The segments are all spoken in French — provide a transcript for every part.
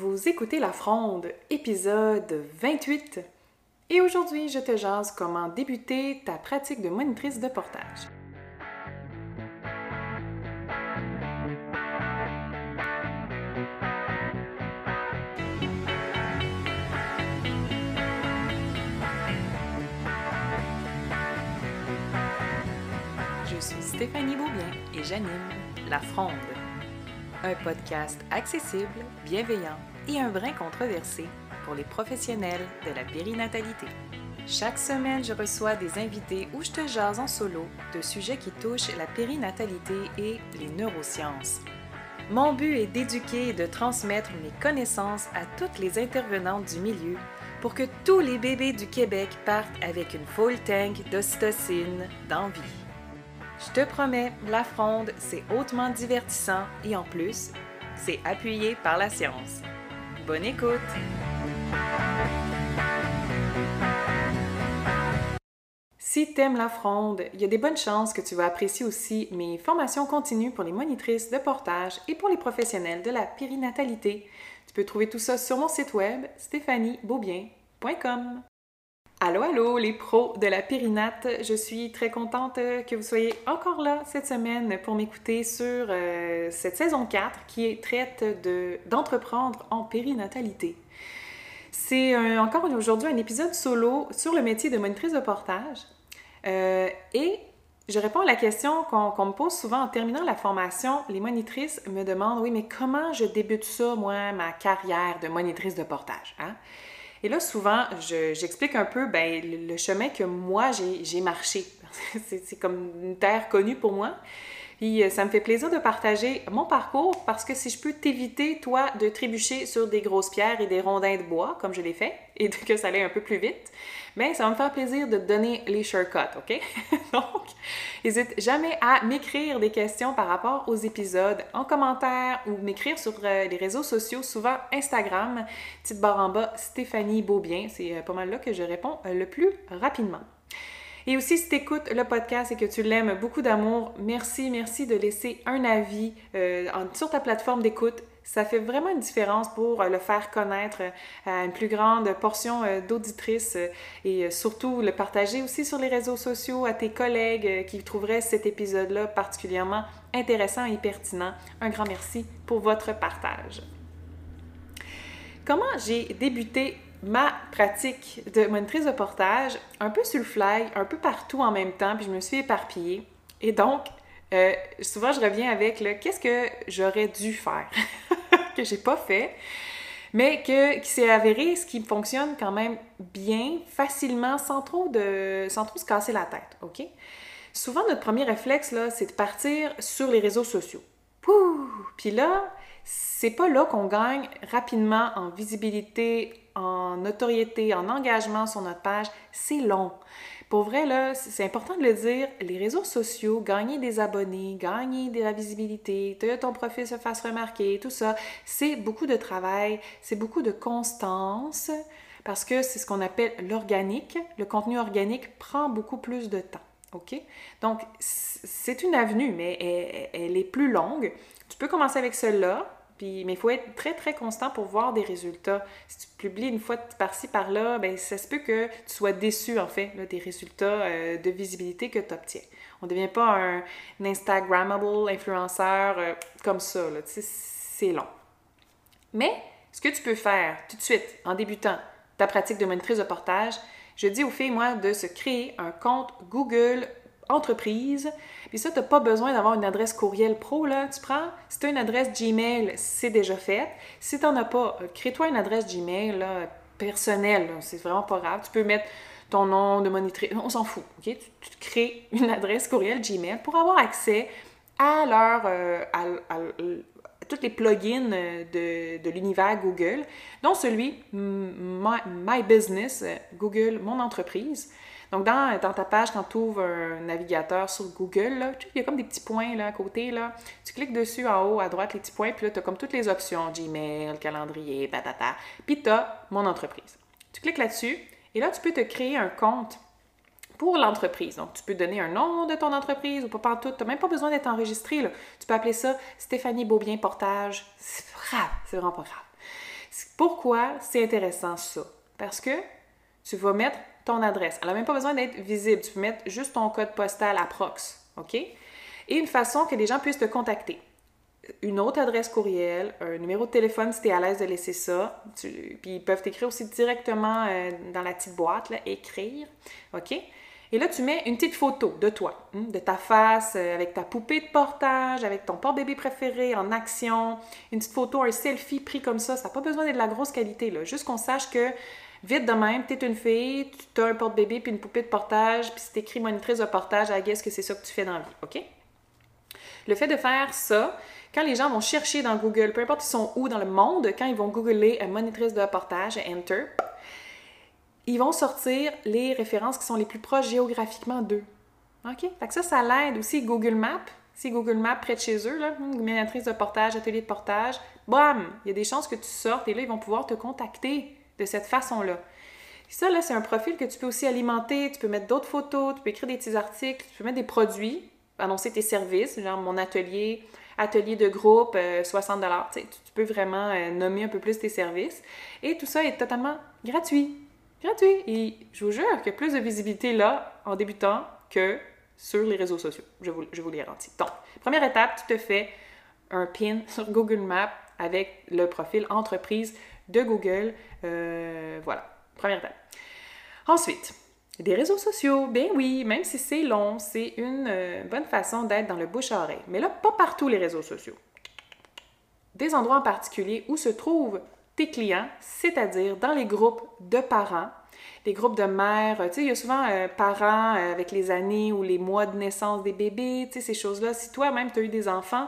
Vous écoutez La Fronde, épisode 28. Et aujourd'hui, je te jase comment débuter ta pratique de monitrice de portage. Je suis Stéphanie Beaubien et j'anime La Fronde, un podcast accessible, bienveillant et un brin controversé pour les professionnels de la périnatalité. Chaque semaine, je reçois des invités où je te jase en solo de sujets qui touchent la périnatalité et les neurosciences. Mon but est d'éduquer et de transmettre mes connaissances à toutes les intervenantes du milieu pour que tous les bébés du Québec partent avec une full tank d'ocytocine d'envie. Je te promets, la fronde, c'est hautement divertissant et en plus, c'est appuyé par la science. Bonne écoute! Si t'aimes la fronde, il y a des bonnes chances que tu vas apprécier aussi mes formations continues pour les monitrices de portage et pour les professionnels de la périnatalité. Tu peux trouver tout ça sur mon site web stéphaniebeaubien.com. Allô, allô, les pros de la périnate. Je suis très contente que vous soyez encore là cette semaine pour m'écouter sur euh, cette saison 4 qui traite d'entreprendre en périnatalité. C'est encore aujourd'hui un épisode solo sur le métier de monitrice de portage. Euh, et je réponds à la question qu'on me pose souvent en terminant la formation. Les monitrices me demandent, oui, mais comment je débute ça, moi, ma carrière de monitrice de portage? Hein? Et là, souvent, j'explique un peu ben, le, chemin que moi, j'ai marché. C'est comme une terre connue pour moi. Puis euh, ça me fait plaisir de partager mon parcours parce que si je peux t'éviter, toi, de trébucher sur des grosses pierres et des rondins de bois, comme je l'ai fait, et que ça allait un peu plus vite, mais ça va me faire plaisir de te donner les shortcuts, OK? Donc, n'hésite jamais à m'écrire des questions par rapport aux épisodes en commentaire ou m'écrire sur euh, les réseaux sociaux, souvent Instagram, petite barre en bas, Stéphanie Beaubien. C'est euh, pas mal là que je réponds le plus rapidement. Et aussi, si tu écoutes le podcast et que tu l'aimes, beaucoup d'amour, merci, merci de laisser un avis euh, sur ta plateforme d'écoute. Ça fait vraiment une différence pour euh, le faire connaître euh, à une plus grande portion d'auditrices et surtout le partager aussi sur les réseaux sociaux à tes collègues qui trouveraient cet épisode-là particulièrement intéressant et pertinent. Un grand merci pour votre partage. Comment j'ai débuté ma pratique de monitrice de portage un peu sur le fly, un peu partout en même temps, puis je me suis éparpillée. Et donc, euh, souvent, je reviens avec le qu'est-ce que j'aurais dû faire, que j'ai pas fait, mais que, qui s'est avéré ce qui fonctionne quand même bien, facilement, sans trop, de, sans trop se casser la tête, OK? Souvent, notre premier réflexe, là, c'est de partir sur les réseaux sociaux. Pouh! Puis là, c'est pas là qu'on gagne rapidement en visibilité, en notoriété, en engagement sur notre page, c'est long. Pour vrai, là, c'est important de le dire, les réseaux sociaux, gagner des abonnés, gagner de la visibilité, que ton profil se fasse remarquer, tout ça, c'est beaucoup de travail, c'est beaucoup de constance, parce que c'est ce qu'on appelle l'organique. Le contenu organique prend beaucoup plus de temps. OK? Donc, c'est une avenue, mais elle, elle, est plus longue. Tu peux commencer avec celle-là, mais il faut être très, très constant pour voir des résultats. Si tu publies une fois par-ci, par-là, ben, ça se peut que tu sois déçu, en fait, des résultats euh, de visibilité que tu obtiens. On ne devient pas un, Instagrammable influenceur euh, comme ça. C'est long. Mais ce que tu peux faire tout de suite, en débutant ta pratique de monitrice de portage, je dis aux filles, moi, de se créer un compte Google entreprise. Puis ça, tu n'as pas besoin d'avoir une adresse courriel pro, là. Tu prends, si tu as une adresse Gmail, c'est déjà fait. Si tu n'en as pas, euh, crée-toi une adresse Gmail là, personnelle, c'est vraiment pas grave. Tu peux mettre ton nom de monitrice, on s'en fout, OK? Tu, crées une adresse courriel Gmail pour avoir accès à leur, euh, à, tous les plugins de, de l'univers Google, dont celui My Business, euh, Google Mon Entreprise. Donc, dans, ta page, quand tu ouvres un navigateur sur Google, il y a comme des petits points là, à côté. Là. Tu cliques dessus en haut, à droite, les petits points, puis là, tu as comme toutes les options Gmail, calendrier, patata. Puis tu as mon entreprise. Tu cliques là-dessus et là, tu peux te créer un compte pour l'entreprise. Donc, tu peux donner un nom de ton entreprise ou pas tout. Tu n'as même pas besoin d'être enregistré. Là. Tu peux appeler ça Stéphanie Beaubien Portage. C'est grave, c'est vraiment pas grave. Pourquoi c'est intéressant ça? Parce que tu vas mettre ton adresse. Elle n'a même pas besoin d'être visible. Tu peux mettre juste ton code postal à prox. OK? Et une façon que les gens puissent te contacter. Une autre adresse courriel, un numéro de téléphone si tu es à l'aise de laisser ça. puis ils peuvent t'écrire aussi directement euh, dans la petite boîte, là, écrire. OK? Et là, tu mets une petite photo de toi, hein, de ta face, euh, avec ta poupée de portage, avec ton porte-bébé préféré en action, une petite photo, un selfie pris comme ça. Ça n'a pas besoin d'être de la grosse qualité, là. Juste qu'on sache que, vite de même, tu es une fille, tu as un porte-bébé puis une poupée de portage, puis c'est écrit monitrice de portage, à guess que c'est ça que tu fais dans la vie, OK? Le fait de faire ça, quand les gens vont chercher dans Google, peu importe ils sont où dans le monde, quand ils vont googler monitrice de portage, enter, ils vont sortir les références qui sont les plus proches géographiquement d'eux. OK? Fait que ça, ça l'aide aussi Google Maps. Si Google Maps près de chez eux, là, médiatrice de portage, atelier de portage, bam! Il y a des chances que tu sortes et là, ils vont pouvoir te contacter de cette façon-là. Ça, là, c'est un profil que tu peux aussi alimenter. Tu peux mettre d'autres photos, tu peux écrire des petits articles, tu peux mettre des produits, annoncer tes services, genre mon atelier, atelier de groupe, 60 euh, tu, tu peux vraiment euh, nommer un peu plus tes services. Et tout ça est totalement gratuit gratuit. Et je vous jure a plus de visibilité là en débutant que sur les réseaux sociaux. Je vous, je vous le garantis. Donc, première étape, tu te fais un pin sur Google Maps avec le profil entreprise de Google. Euh, voilà, première étape. Ensuite, des réseaux sociaux, ben oui, même si c'est long, c'est une euh, bonne façon d'être dans le bouche-à-oreille. Mais là, pas partout les réseaux sociaux. Des endroits en particulier où se trouvent tes clients, c'est-à-dire dans les groupes de parents, les groupes de mères. Tu sais, il y a souvent euh, parents euh, avec les années ou les mois de naissance des bébés, tu sais, ces choses-là. Si toi-même, tu as eu des enfants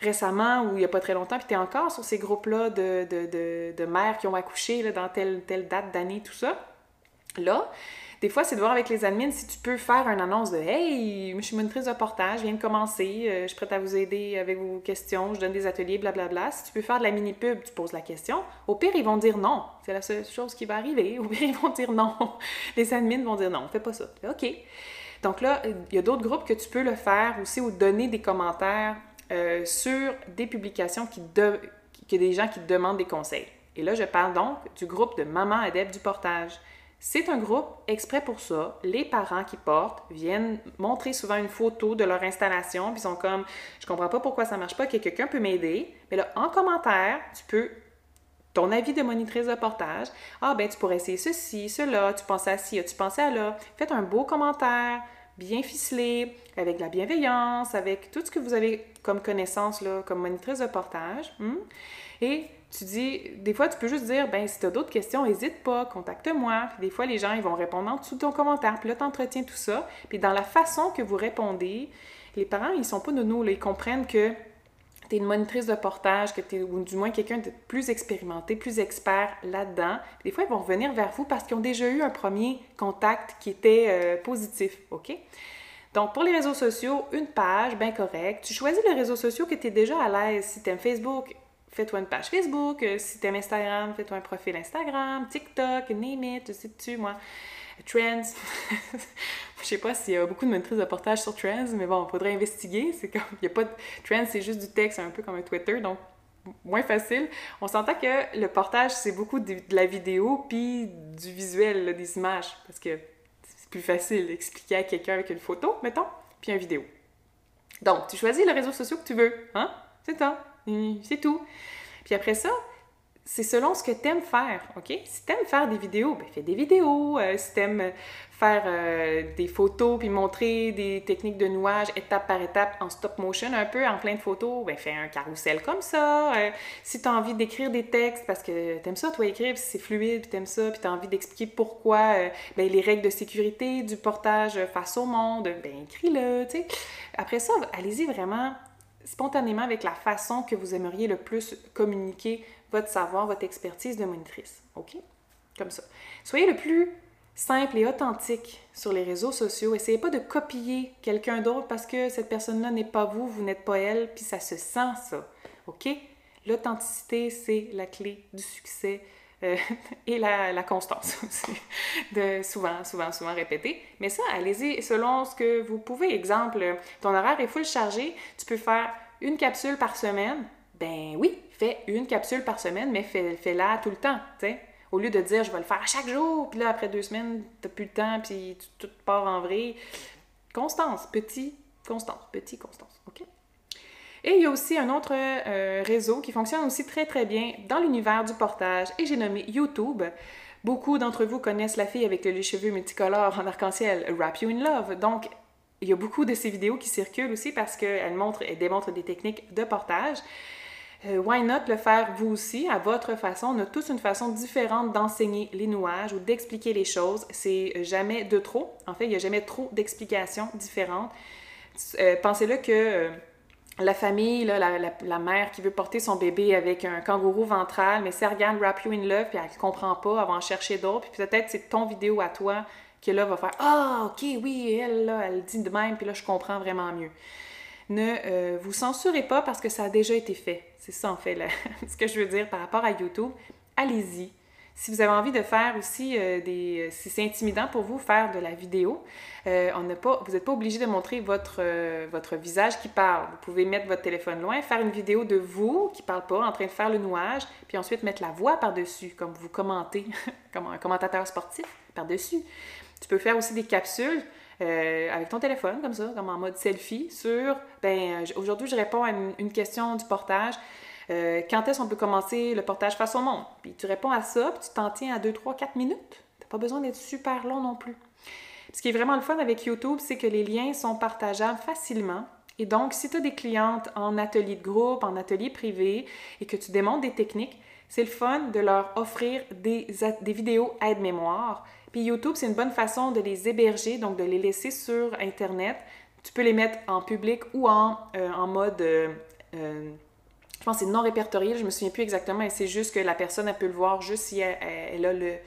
récemment ou il n'y a pas très longtemps, puis tu es encore sur ces groupes-là de, de, de, mères qui ont accouché là, dans telle, telle date d'année, tout ça, là, des fois, c'est de voir avec les admins si tu peux faire une annonce de Hey, je suis monitrice de portage, je viens de commencer, euh, je suis prête à vous aider avec vos questions, je donne des ateliers, blablabla. Si tu peux faire de la mini-pub, tu poses la question. Au pire, ils vont dire non. C'est la seule chose qui va arriver. Au pire, ils vont dire non. Les admins vont dire non, fais pas ça. OK. Donc là, il y a d'autres groupes que tu peux le faire aussi ou donner des commentaires euh, sur des publications qui, que des gens qui demandent des conseils. Et là, je parle donc du groupe de Maman Adepte du portage. C'est un groupe exprès pour ça. Les parents qui portent viennent montrer souvent une photo de leur installation, puis sont comme Je comprends pas pourquoi ça marche pas, que quelqu'un peut m'aider. Mais là, en commentaire, tu peux ton avis de monitrice de portage. Ah, ben, tu pourrais essayer ceci, cela, tu pensais à ci, tu pensais à là. Faites un beau commentaire, bien ficelé, avec la bienveillance, avec tout ce que vous avez comme connaissance, comme monitrice de portage. Hmm? Et tu dis, des fois, tu peux juste dire, ben si tu as d'autres questions, n'hésite pas, contacte-moi. Des fois, les gens, ils vont répondre en dessous de ton commentaire. Puis là, tu tout ça. Puis dans la façon que vous répondez, les parents, ils sont pas nounous, là. Ils comprennent que tu es une monitrice de portage, que ou du moins quelqu'un de plus expérimenté, plus expert là-dedans. Des fois, ils vont revenir vers vous parce qu'ils ont déjà eu un premier contact qui était euh, positif, OK? Donc, pour les réseaux sociaux, une page, bien correct. Tu choisis les réseaux sociaux que tu es déjà à l'aise. Si tu aimes Facebook, fais-toi une page Facebook. Euh, si tu aimes Instagram, fais-toi un profil Instagram, TikTok, name it, je sais tu moi. Trends. je sais pas s'il y a beaucoup de maîtrise de portage sur Trends, mais bon, il faudrait investiguer. C'est comme, il y a pas de... Trends, c'est juste du texte, un peu comme un Twitter, donc moins facile. On s'entend que le portage, c'est beaucoup de, la vidéo puis du visuel, des images, parce que c'est plus facile d'expliquer à quelqu'un avec une photo, mettons, puis une vidéo. Donc, tu choisis le réseau social que tu veux, hein? C'est ça. C'est tout. Puis après ça, c'est selon ce que tu aimes faire, OK? Si tu aimes faire des vidéos, ben fais des vidéos. Euh, si tu aimes faire euh, des photos puis montrer des techniques de nouage étape par étape en stop motion un peu, en plein de photos, ben fais un carrousel comme ça. Euh, si tu as envie d'écrire des textes parce que tu aimes ça, toi, écrire, c'est fluide, puis tu aimes ça, puis tu as envie d'expliquer pourquoi ben, les règles de sécurité du portage face au monde, ben écris-le, tu. Après ça, allez-y vraiment spontanément avec la façon que vous aimeriez le plus communiquer votre savoir, votre expertise de monitrice. OK? Comme ça. Soyez le plus simple et authentique sur les réseaux sociaux. Essayez pas de copier quelqu'un d'autre parce que cette personne-là n'est pas vous, vous n'êtes pas elle, puis ça se sent ça. OK? L'authenticité, c'est la clé du succès euh, et la, constance aussi, de souvent, souvent, souvent répéter. Mais ça, allez-y selon ce que vous pouvez. Exemple, ton horaire est full chargé, tu peux faire une capsule par semaine? Ben oui, fais une capsule par semaine, mais fais-la tout le temps, tu sais. Au lieu de dire, je vais le faire à chaque jour, puis là, après deux semaines, t'as plus le temps, puis tout part en vrai. Constance, petit, constance, petit, constance, OK? Et il y a aussi un autre euh, réseau qui fonctionne aussi très très bien dans l'univers du portage et j'ai nommé YouTube. Beaucoup d'entre vous connaissent la fille avec les cheveux multicolores en arc-en-ciel, Wrap You in Love. Donc, il y a beaucoup de ces vidéos qui circulent aussi parce qu'elles montrent et démontrent des techniques de portage. Euh, why not le faire vous aussi à votre façon? On a tous une façon différente d'enseigner les nouages ou d'expliquer les choses. C'est jamais de trop. En fait, il n'y a jamais trop d'explications différentes. Euh, pensez-le que euh, la famille, là, la, mère qui veut porter son bébé avec un kangourou ventral, mais si regarde Wrap You in Love, puis elle ne comprend pas, elle va en chercher d'autres, puis peut-être c'est ton vidéo à toi qui là va faire Ah, ok, oui, elle, là, elle dit de même, puis là, je comprends vraiment mieux. Ne euh, vous censurez pas parce que ça a déjà été fait. C'est ça, en fait, ce que je veux dire par rapport à YouTube. Allez-y, si vous avez envie de faire aussi euh, des... Si c'est intimidant pour vous, faire de la vidéo, euh, pas, vous n'êtes pas obligé de montrer votre, euh, votre visage qui parle. Vous pouvez mettre votre téléphone loin, faire une vidéo de vous qui ne parle pas, en train de faire le nouage, puis ensuite mettre la voix par-dessus, comme vous commentez, comme un commentateur sportif par-dessus. Tu peux faire aussi des capsules avec ton téléphone, comme ça, comme en mode selfie, sur, ben, aujourd'hui, je réponds à une question du portage. Euh, quand est-ce qu'on peut commencer le portage face au monde? Puis tu réponds à ça, puis tu t'en tiens à 2, 3, 4 minutes. Tu n'as pas besoin d'être super long non plus. Ce qui est vraiment le fun avec YouTube, c'est que les liens sont partageables facilement. Et donc, si tu as des clientes en atelier de groupe, en atelier privé, et que tu démontres des techniques, c'est le fun de leur offrir des, des vidéos aide-mémoire. Puis YouTube, c'est une bonne façon de les héberger, donc de les laisser sur Internet. Tu peux les mettre en public ou en, euh, en mode euh, je pense que c'est non répertorié, je me souviens plus exactement, et c'est juste que la personne, peut le voir juste si elle, a le,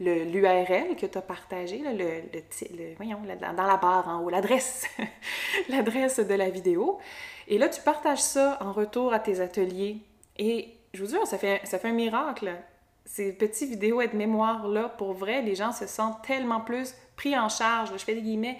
l'URL que tu as partagé, le, le, voyons, dans la barre en haut, l'adresse, l'adresse de la vidéo. Et là, tu partages ça en retour à tes ateliers. Et je vous dis, ça fait, ça fait un miracle. Ces petites vidéos de mémoire-là, pour vrai, les gens se sentent tellement plus pris en charge, je fais des guillemets,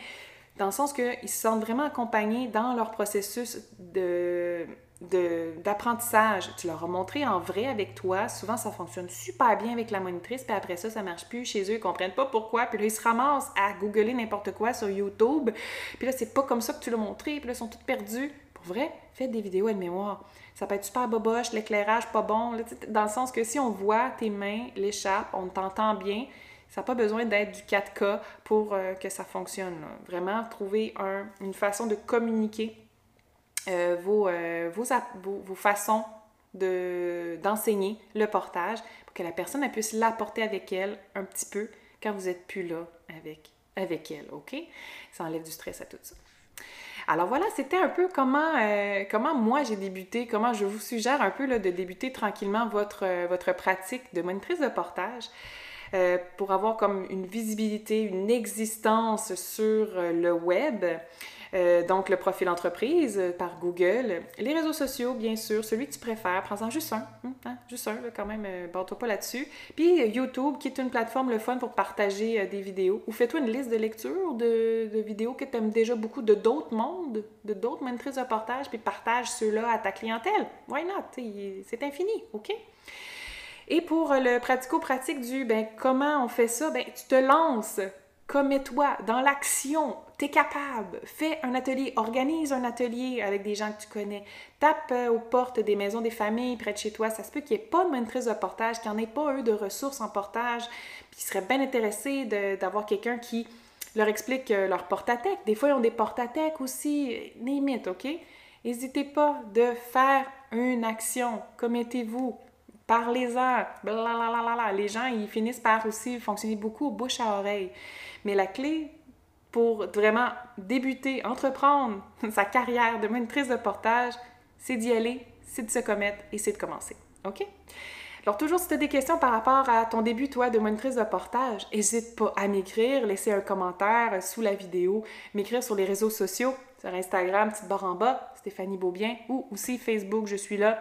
dans le sens qu'ils se sentent vraiment accompagnés dans leur processus de d'apprentissage. Tu leur as montré en vrai avec toi. Souvent, ça fonctionne super bien avec la monitrice, puis après ça, ça marche plus chez eux. Ils comprennent pas pourquoi. Puis là, ils se ramassent à googler n'importe quoi sur YouTube. Puis là, c'est pas comme ça que tu l'as montré. Puis là, ils sont tous perdus. Pour vrai, faites des vidéos à de mémoire. Ça peut être super boboche, l'éclairage pas bon. dans le sens que si on voit tes mains, l'écharpe, on t'entend bien, ça n'a pas besoin d'être du 4K pour euh, que ça fonctionne. Vraiment, trouver une façon de communiquer euh, euh, vos, vos, vos, façons d'enseigner le portage pour que la personne puisse l'apporter avec elle un petit peu quand vous n'êtes plus là avec, avec elle, OK? Ça enlève du stress à tout ça. Alors voilà, c'était un peu comment, euh, comment moi j'ai débuté, comment je vous suggère un peu là, de débuter tranquillement votre, votre pratique de monitrice de portage. pour avoir comme une visibilité, une existence sur le web. Euh, donc, le profil entreprise euh, par Google. Les réseaux sociaux, bien sûr, celui que tu préfères. Prends-en juste un. Hein, hein, juste un, quand même. Euh, toi pas là-dessus. Puis YouTube, qui est une plateforme le fun pour partager des vidéos. Ou fais-toi une liste de lecture de, vidéos que tu aimes déjà beaucoup de d'autres mondes, de d'autres mentrices de portage, puis partage ceux-là à ta clientèle. Why not? C'est infini, OK? Et pour le pratico-pratique du ben, comment on fait ça, ben, tu te lances commets-toi dans l'action, t'es capable, fais un atelier, organise un atelier avec des gens que tu connais, tape euh, aux portes des maisons des familles près de chez toi, ça se peut qu'il n'y ait pas de maîtrise de portage, qu'il n'y en ait pas eux de ressources en portage, puis ils seraient bien intéressés d'avoir quelqu'un qui leur explique euh, leur porte-à-tech. Des fois, ils ont des porte-à-tech aussi, limite, OK? N'hésitez pas de faire une action, commettez-vous, parlez-en, Les gens, ils finissent par aussi fonctionner beaucoup bouche à oreille. Mais la clé pour vraiment débuter, entreprendre sa carrière de monitrice de portage, c'est d'y aller, c'est de se commettre et c'est de commencer. OK? Alors, toujours, si tu as des questions par rapport à ton début, toi, de monitrice de portage, n'hésite pas à m'écrire, laisser un commentaire sous la vidéo, m'écrire sur les réseaux sociaux, sur Instagram, petite barre en bas, Stéphanie Beaubien, ou aussi Facebook, je suis là,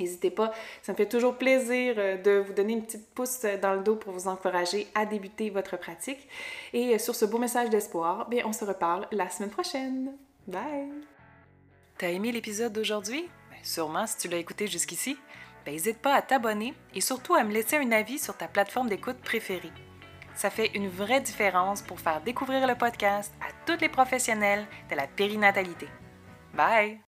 N'hésitez pas, ça me fait toujours plaisir euh, de vous donner une petite pouce dans le dos pour vous encourager à débuter votre pratique. Et euh, sur ce beau message d'espoir, bien, on se reparle la semaine prochaine. Bye! T'as aimé l'épisode d'aujourd'hui? sûrement si tu l'as écouté jusqu'ici. n'hésite pas à t'abonner et surtout à me laisser un avis sur ta plateforme d'écoute préférée. Ça fait une vraie différence pour faire découvrir le podcast à tous les professionnels de la périnatalité. Bye!